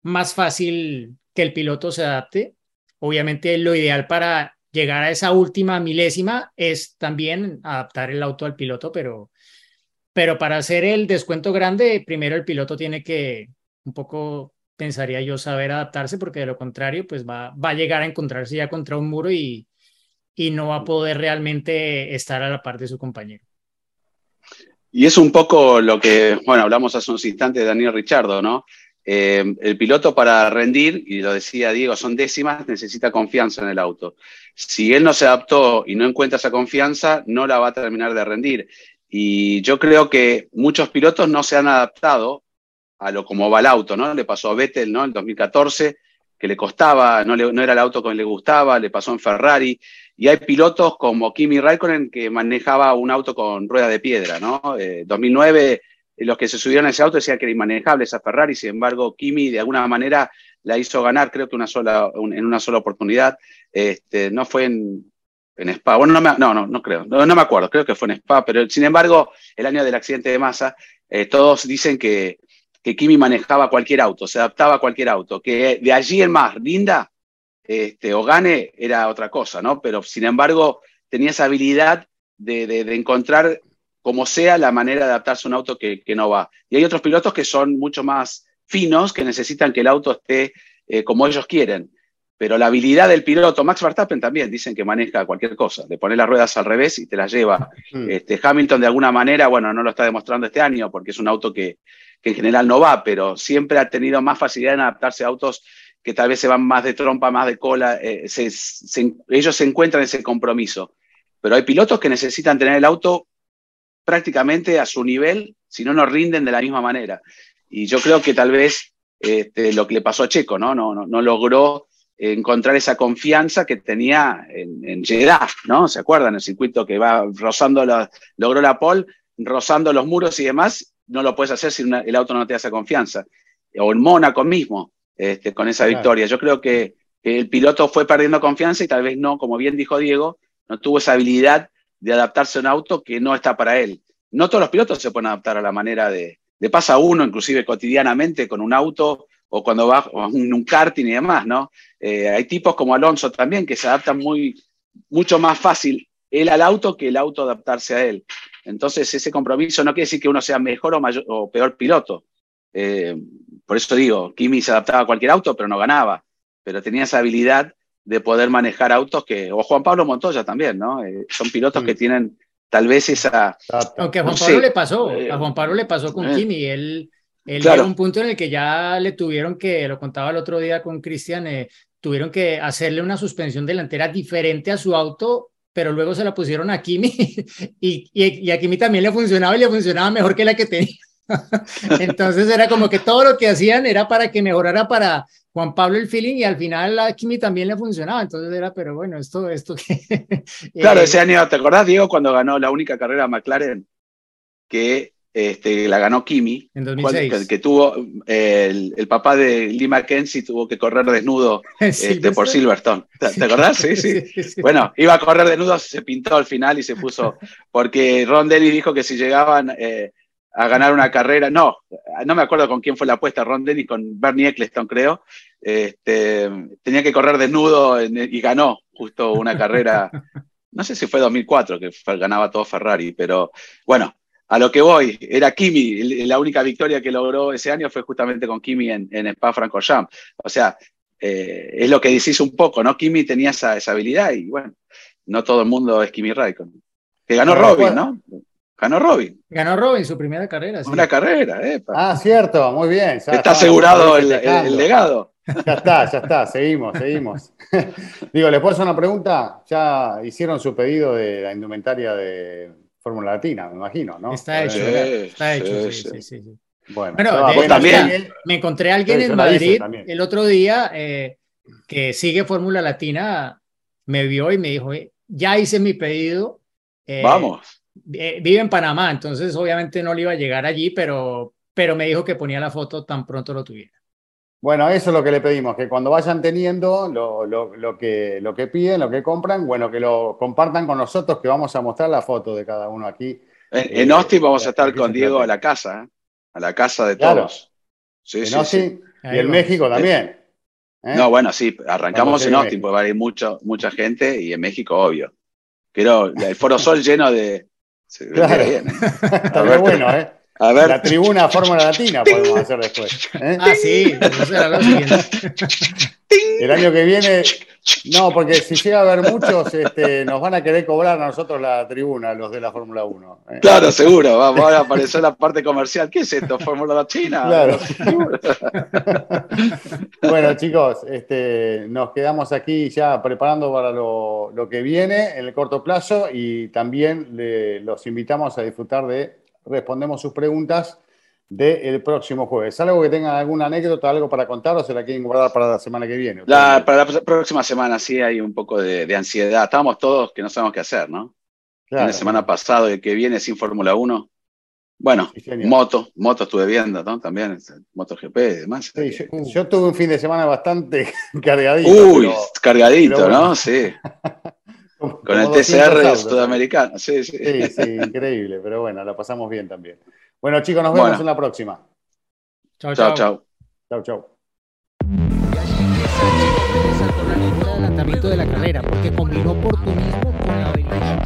más fácil que el piloto se adapte. Obviamente lo ideal para llegar a esa última milésima es también adaptar el auto al piloto, pero, pero para hacer el descuento grande, primero el piloto tiene que un poco, pensaría yo, saber adaptarse, porque de lo contrario, pues va, va a llegar a encontrarse ya contra un muro y, y no va a poder realmente estar a la par de su compañero. Y es un poco lo que, bueno, hablamos hace unos instantes de Daniel Richardo, ¿no? Eh, el piloto para rendir, y lo decía Diego, son décimas, necesita confianza en el auto. Si él no se adaptó y no encuentra esa confianza, no la va a terminar de rendir. Y yo creo que muchos pilotos no se han adaptado a lo como va el auto, ¿no? Le pasó a Vettel, ¿no? En 2014, que le costaba, no, le, era el auto que le gustaba, le pasó en Ferrari. Y hay pilotos como Kimi Raikkonen que manejaba un auto con rueda de piedra, ¿no? Eh, 2009, los que se subieron a ese auto decían que era inmanejable esa Ferrari, sin embargo, Kimi de alguna manera la hizo ganar, creo que una sola, en una sola oportunidad. Este, no fue en, Spa, bueno, no, me, no, no, no creo, no, no, me acuerdo, creo que fue en Spa, pero sin embargo, el año del accidente de masa, eh, todos dicen que, que Kimi manejaba cualquier auto, se adaptaba a cualquier auto, que de allí en más, linda, este, o gane era otra cosa, ¿no? Pero sin embargo tenía esa habilidad de, de, de, encontrar como sea la manera de adaptarse a un auto que, que, no va. Y hay otros pilotos que son mucho más finos, que necesitan que el auto esté eh, como ellos quieren. Pero la habilidad del piloto, Max Verstappen también dicen que maneja cualquier cosa, le pone las ruedas al revés y te las lleva. Mm. Este, Hamilton de alguna manera, bueno, no lo está demostrando este año porque es un auto que, que en general no va, pero siempre ha tenido más facilidad en adaptarse a autos que tal vez se van más de trompa, más de cola, eh, ellos se encuentran ese compromiso. Pero hay pilotos que necesitan tener el auto prácticamente a su nivel, si no, no rinden de la misma manera. Y yo creo que tal vez este, lo que le pasó a Checo, ¿no? No, no, no logró encontrar esa confianza que tenía en, en Jeddah, ¿no? ¿Se acuerdan? El circuito que va rozando, la, logró la pole, rozando los muros y demás, no lo puedes hacer si una, el auto no te esa confianza. O en Mónaco mismo, este, con esa claro. victoria. Yo creo que, que, el piloto fue perdiendo confianza y tal vez no, como bien dijo Diego, no tuvo esa habilidad de adaptarse a un auto que no está para él. No todos los pilotos se pueden adaptar a la manera de, de pasa uno, inclusive cotidianamente, con un auto o cuando va en un karting y demás, ¿no? Eh, hay tipos como Alonso también que se adaptan muy, mucho más fácil él al auto que el auto adaptarse a él. Entonces, ese compromiso no quiere decir que uno sea mejor o, mayor, o peor piloto, eh, por eso digo, Kimi se adaptaba a cualquier auto, pero no ganaba. Pero tenía esa habilidad de poder manejar autos que, o Juan Pablo Montoya también, ¿no? Eh, son pilotos Mm. que tienen tal vez esa... Aunque a Juan No Pablo sé. le pasó, Eh, a Juan Pablo le pasó con eh. Kimi, él, él Claro. llegó a un punto en el que ya le tuvieron que, lo contaba el otro día con Cristian, eh, tuvieron que hacerle una suspensión delantera diferente a su auto, pero luego se la pusieron a Kimi y, y, y a Kimi también le funcionaba y le funcionaba mejor que la que tenía. Entonces era como que todo lo que hacían era para que mejorara para Juan Pablo el feeling y al final a Kimi también le funcionaba. Entonces era, pero bueno, esto, esto que... Claro, eh, ese año, ¿te acordás, Diego, cuando ganó la única carrera McLaren? Que este, la ganó Kimi, en cual- 2006. que, que tuvo eh, el, el papá de Lee Mackenzie tuvo que correr desnudo este, por Silverstone. ¿Te, te acordás? Sí, sí. sí. Bueno, iba a correr desnudo, se pintó al final y se puso, porque Ron Dennis dijo que si llegaban eh, a ganar una carrera, no, no me acuerdo con quién fue la apuesta, Ron Dennis con Bernie Eccleston, creo, este, tenía que correr desnudo y ganó justo una carrera, no sé si fue 2004 que ganaba todo Ferrari, pero bueno, a lo que voy, era Kimi, la única victoria que logró ese año fue justamente con Kimi en, en Spa-Francorchamps, o sea, eh, es lo que decís un poco, ¿no? Kimi tenía esa, esa habilidad y bueno, no todo el mundo es Kimi Raikkonen. Que ganó Robin. ¿no? Ganó Robin, Ganó Robin su primera carrera. sí. una carrera, ¿eh? Ah, cierto, muy bien. ya Está asegurado el, el legado. Ya está, ya está, seguimos, seguimos. Digo, ¿les puedo hacer una pregunta? Ya hicieron su pedido de la indumentaria de Fórmula Latina, me imagino, ¿no? Está hecho, Sí, está hecho, sí, sí, sí. sí, sí, sí. Bueno, de- bueno, también. Me encontré a alguien Sí, en Madrid el otro día eh, que sigue Fórmula Latina, me vio y me dijo, "Eh, ya hice mi pedido. eh, Vamos. eh, vive en Panamá, entonces obviamente no le iba a llegar allí, pero, pero me dijo que ponía la foto tan pronto lo tuviera. Bueno, eso es lo que le pedimos, que cuando vayan teniendo lo, lo- lo que, lo que piden, lo que compran, bueno, que lo compartan con nosotros, que vamos a mostrar la foto de cada uno aquí. En, Eh, en Austin vamos a estar con Diego a la casa, ¿eh? a la casa de Claro. todos. Sí, en sí, Austin sí. Ahí y en. México también. ¿eh? No, bueno, sí, arrancamos en Austin, porque va a ir mucho, mucha gente y en México, obvio. Pero el Foro Sol lleno de. Se vendría Claro. bien, ¿eh? Estaría bueno, ¿eh? A ver, La tribuna Fórmula Latina podemos hacer después. ¿eh? Ah, sí. El año que viene, no, porque si llega a haber muchos, este, nos van a querer cobrar a nosotros la tribuna, los de la Fórmula 1. ¿eh? claro, seguro, va, va a aparecer la parte comercial. ¿Qué es esto? ¿Fórmula Latina? Claro. Bueno, chicos, este, nos quedamos aquí ya preparando para lo, lo que viene en el corto plazo y también le- los invitamos a disfrutar de Respondemos sus preguntas del próximo jueves. ¿Algo que tengan alguna anécdota, algo para contar o se la quieren guardar para la semana que viene? La- para la próxima semana sí hay un poco de, de ansiedad. Estábamos todos que no sabemos qué hacer, ¿no? Claro. La semana pasada y el que viene sin Fórmula 1. Bueno, Sí, moto, moto estuve viendo, ¿no? También, MotoGP y demás. Sí, yo, yo tuve un fin de semana bastante cargadito. Uy, pero cargadito, pero bueno. ¿no? Sí, como- con el como 200 TCR autos. sudamericano. Sí, sí. Sí, sí, increíble, pero bueno, la pasamos bien también. Bueno, chicos, nos vemos Bueno. en la próxima. Chao, Chao, chao. Chau, chau. Saltó la línea de adelantamiento de la carrera porque combinó oportunismo con la habilidad.